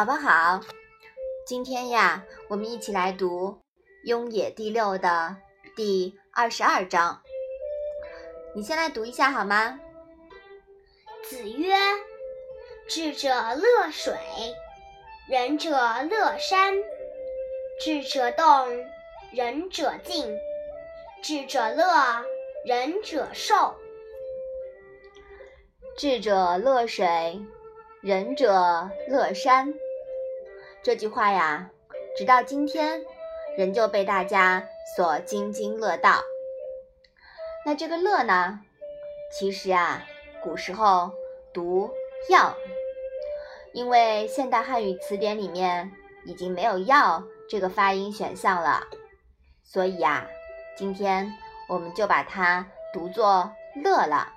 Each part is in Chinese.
宝宝好，今天呀，我们一起来读《雍也》第六的第二十二章。你先来读一下好吗？子曰：“智者乐水，仁者乐山。智者动，仁者静；智者乐，仁者寿。智者乐水。”仁者乐山，这句话呀，直到今天仍旧被大家所津津乐道。那这个乐呢，其实啊，古时候读药，因为现代汉语词典里面已经没有药这个发音选项了，所以呀，今天我们就把它读作乐了。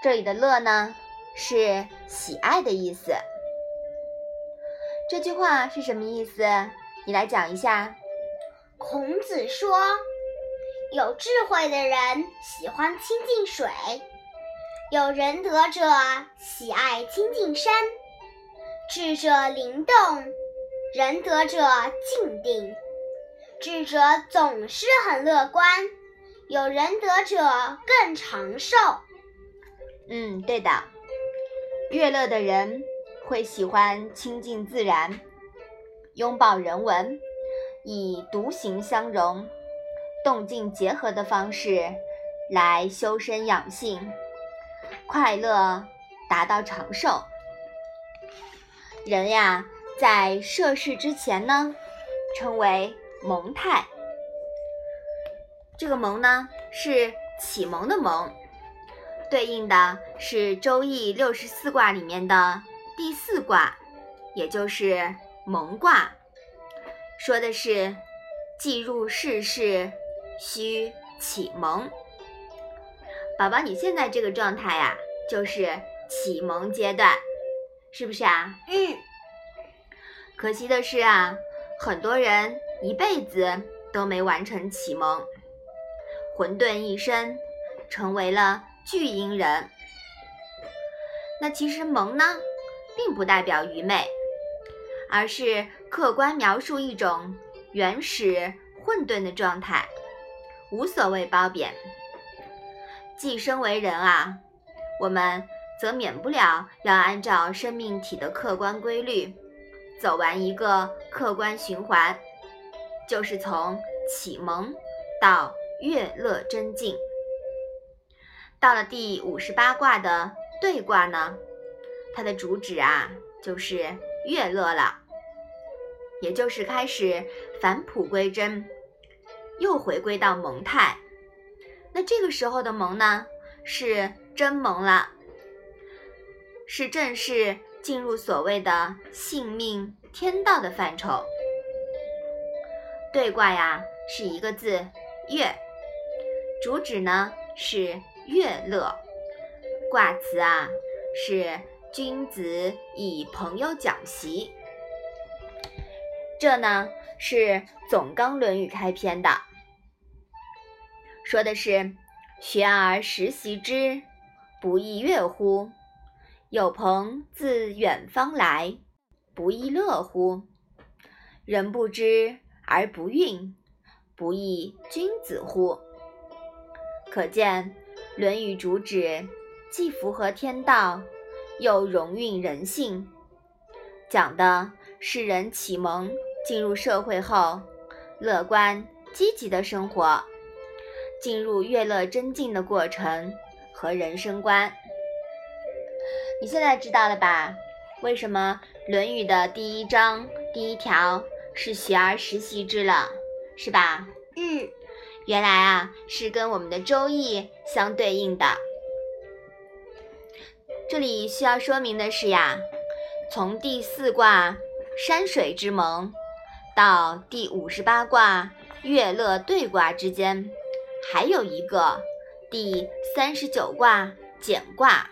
这里的乐呢？是喜爱的意思。这句话是什么意思？你来讲一下。孔子说：“有智慧的人喜欢亲近水，有仁德者喜爱亲近山。智者灵动，仁德者静定。智者总是很乐观，有仁德者更长寿。”嗯，对的。悦乐的人会喜欢亲近自然，拥抱人文，以独行相融、动静结合的方式来修身养性，快乐达到长寿。人呀，在涉世之前呢，称为蒙太。这个蒙呢，是启蒙的蒙。对应的是《周易》六十四卦里面的第四卦，也就是蒙卦，说的是既入世事，须启蒙。宝宝，你现在这个状态呀，就是启蒙阶段，是不是啊？嗯。可惜的是啊，很多人一辈子都没完成启蒙，混沌一生，成为了。巨婴人，那其实萌呢，并不代表愚昧，而是客观描述一种原始混沌的状态，无所谓褒贬。既生为人啊，我们则免不了要按照生命体的客观规律，走完一个客观循环，就是从启蒙到悦乐真境。到了第五十八卦的兑卦呢，它的主旨啊就是悦乐了，也就是开始返璞归真，又回归到蒙态。那这个时候的蒙呢，是真蒙了，是正式进入所谓的性命天道的范畴。对卦呀是一个字悦，主旨呢是。乐乐，卦辞啊是君子以朋友讲习。这呢是总纲《论语》开篇的，说的是学而时习之，不亦乐乎？有朋自远方来，不亦乐乎？人不知而不愠，不亦君子乎？可见。《论语》主旨既符合天道，又融蕴人性，讲的是人启蒙进入社会后，乐观积极的生活，进入悦乐真境的过程和人生观。你现在知道了吧？为什么《论语》的第一章第一条是“学而时习之”了，是吧？嗯。原来啊，是跟我们的《周易》相对应的。这里需要说明的是呀，从第四卦山水之盟到第五十八卦月乐兑卦之间，还有一个第三十九卦简卦，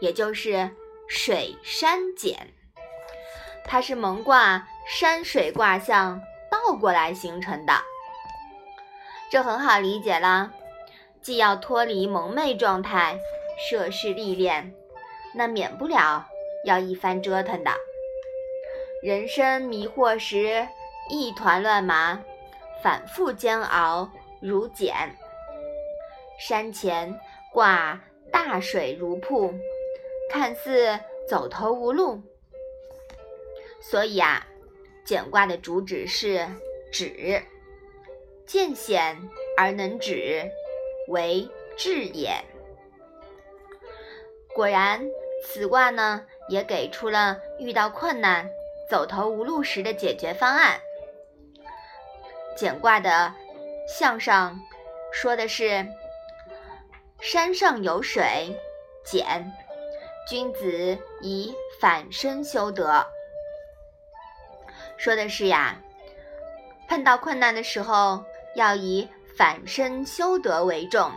也就是水山简，它是蒙卦山水卦象倒过来形成的。这很好理解啦，既要脱离蒙昧状态，涉世历练，那免不了要一番折腾的。人生迷惑时，一团乱麻，反复煎熬如茧。山前挂大水如瀑，看似走投无路。所以啊，简卦的主旨是止，见险而能止，为智也。果然，此卦呢也给出了遇到困难、走投无路时的解决方案。简卦的向上说的是：“山上有水，简，君子以反身修德。”说的是呀，碰到困难的时候要以反身修德为重。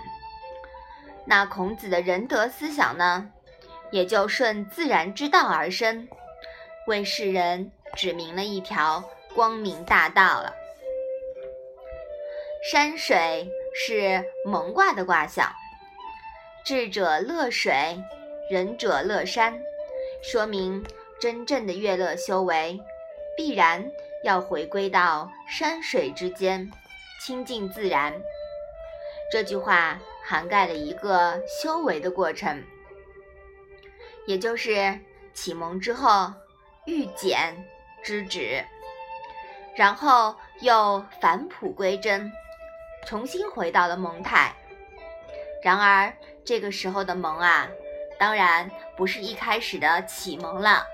那孔子的仁德思想呢，也就顺自然之道而生，为世人指明了一条光明大道了。山水是蒙卦的卦象，智者乐水，仁者乐山，说明真正的乐乐修为，必然要回归到山水之间，亲近自然。这句话。涵盖了一个修为的过程，也就是启蒙之后欲简知止，然后又返璞归真，重新回到了蒙太。然而这个时候的蒙啊，当然不是一开始的启蒙了。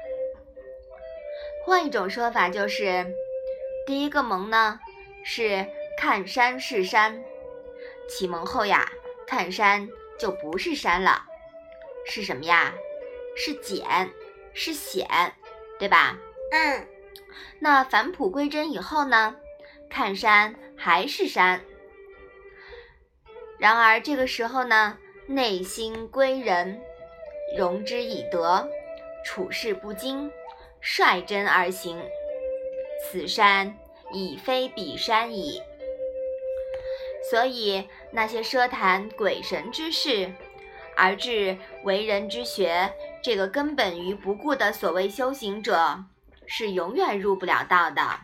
换一种说法就是，第一个蒙呢是看山是山，启蒙后呀。看山就不是山了，是什么呀？是简，是显，对吧？嗯。那返璞归真以后呢？看山还是山。然而这个时候呢，内心归仁，容之以德，处事不惊，率真而行。此山已非彼山矣。所以，那些奢谈鬼神之事，而至为人之学，这个根本于不顾的所谓修行者，是永远入不了道的。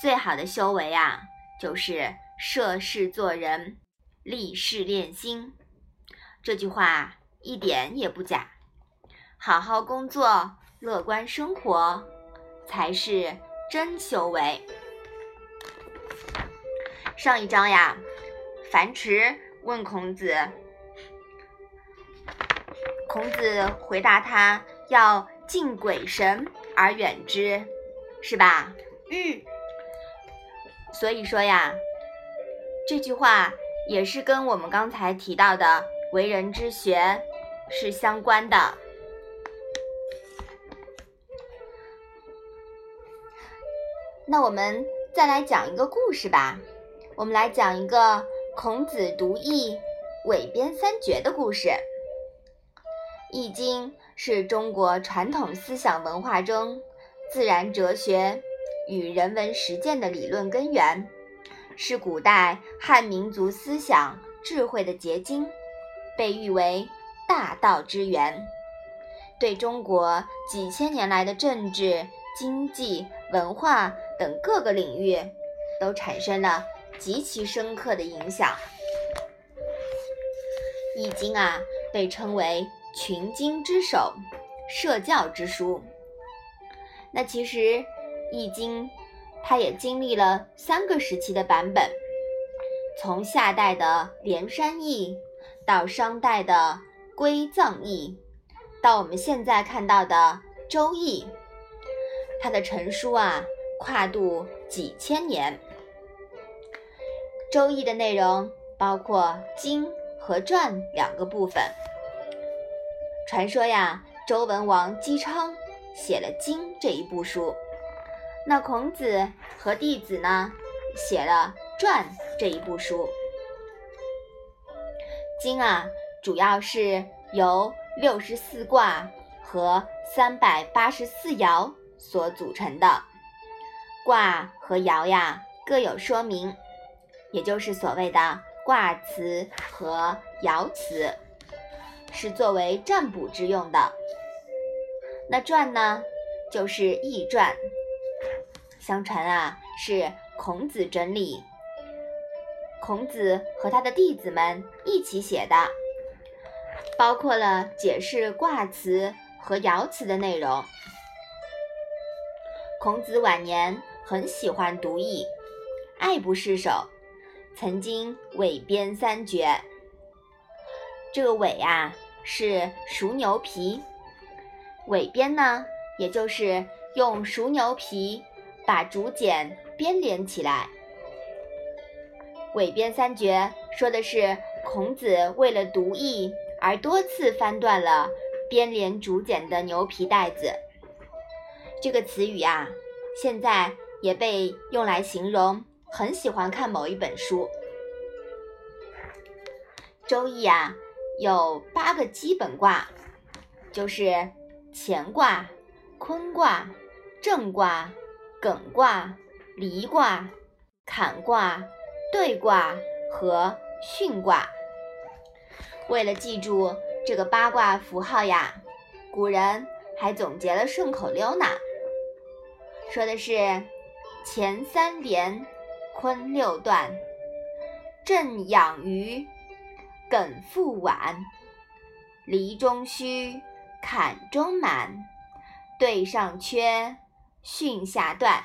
最好的修为啊，就是涉世做人，立世练心。这句话一点也不假。好好工作，乐观生活，才是真修为。上一章呀，樊迟问孔子，孔子回答他要敬鬼神而远之，是吧？嗯。所以说呀，这句话也是跟我们刚才提到的为人之学是相关的。那我们再来讲一个故事吧。我们来讲一个孔子读易、韦编三绝的故事。《易经》是中国传统思想文化中自然哲学与人文实践的理论根源，是古代汉民族思想智慧的结晶，被誉为大道之源，对中国几千年来的政治、经济、文化等各个领域都产生了。极其深刻的影响，《易经》啊被称为群经之首、社教之书。那其实，《易经》它也经历了三个时期的版本，从夏代的《连山易》到商代的《归藏易》，到我们现在看到的《周易》，它的成书啊跨度几千年。《周易》的内容包括经和传两个部分。传说呀，周文王姬昌写了经这一部书，那孔子和弟子呢写了传这一部书。经啊，主要是由六十四卦和三百八十四爻所组成的，卦和爻呀各有说明。也就是所谓的卦辞和爻辞，是作为占卜之用的。那传呢，就是《易传》，相传啊是孔子整理，孔子和他的弟子们一起写的，包括了解释卦辞和爻辞的内容。孔子晚年很喜欢读易，爱不释手，曾经伪编三绝。这个尾啊是熟牛皮，尾边呢，也就是用熟牛皮把竹简编连起来。尾边三绝说的是孔子为了读易而多次翻断了编连竹简的牛皮带子。这个词语啊，现在也被用来形容很喜欢看某一本书。周易啊。有八个基本卦，就是乾卦、坤卦、震卦、艮卦、离卦、坎卦、兑卦和巽卦。为了记住这个八卦符号呀，古人还总结了顺口溜呢，说的是乾三连，坤六断，震养鱼。艮复晚，离中虚，坎中满，兑上缺，巽下断。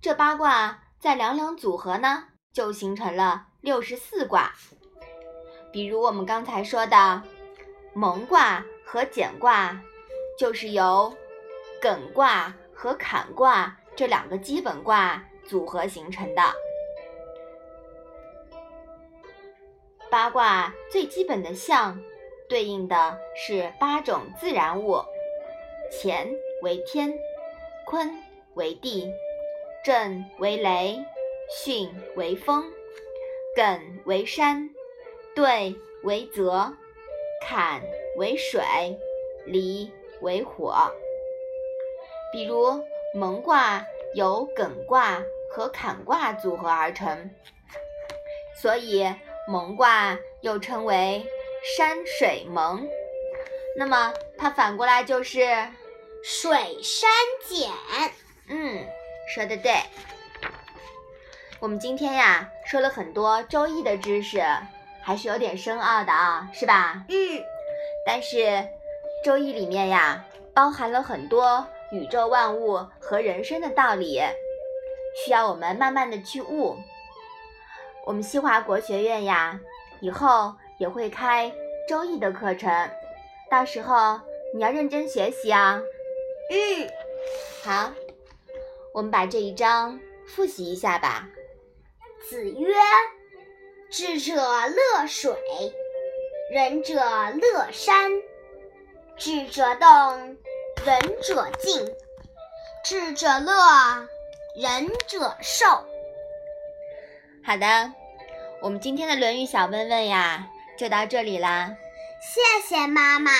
这八卦再两两组合呢，就形成了六十四卦。比如我们刚才说的蒙卦和简卦，就是由艮卦和坎卦这两个基本卦组合形成的。八卦最基本的象，对应的是八种自然物：乾为天，坤为地，震为雷，巽为风，艮为山，兑为泽，坎为水，离为火。比如蒙卦由艮卦和坎卦组合而成，所以。蒙卦又称为山水蒙，那么它反过来就是水山简。嗯，说的对。我们今天呀说了很多周易的知识，还是有点深奥的啊，是吧？嗯。但是周易里面呀包含了很多宇宙万物和人生的道理，需要我们慢慢的去悟。我们西华国学院呀，以后也会开周易的课程，到时候你要认真学习啊。嗯，好，我们把这一章复习一下吧。子曰：“智者乐水，仁者乐山。智者动，仁者静；智者乐，仁者寿。”好的，我们今天的《论语》小问问呀，就到这里啦。谢谢妈妈。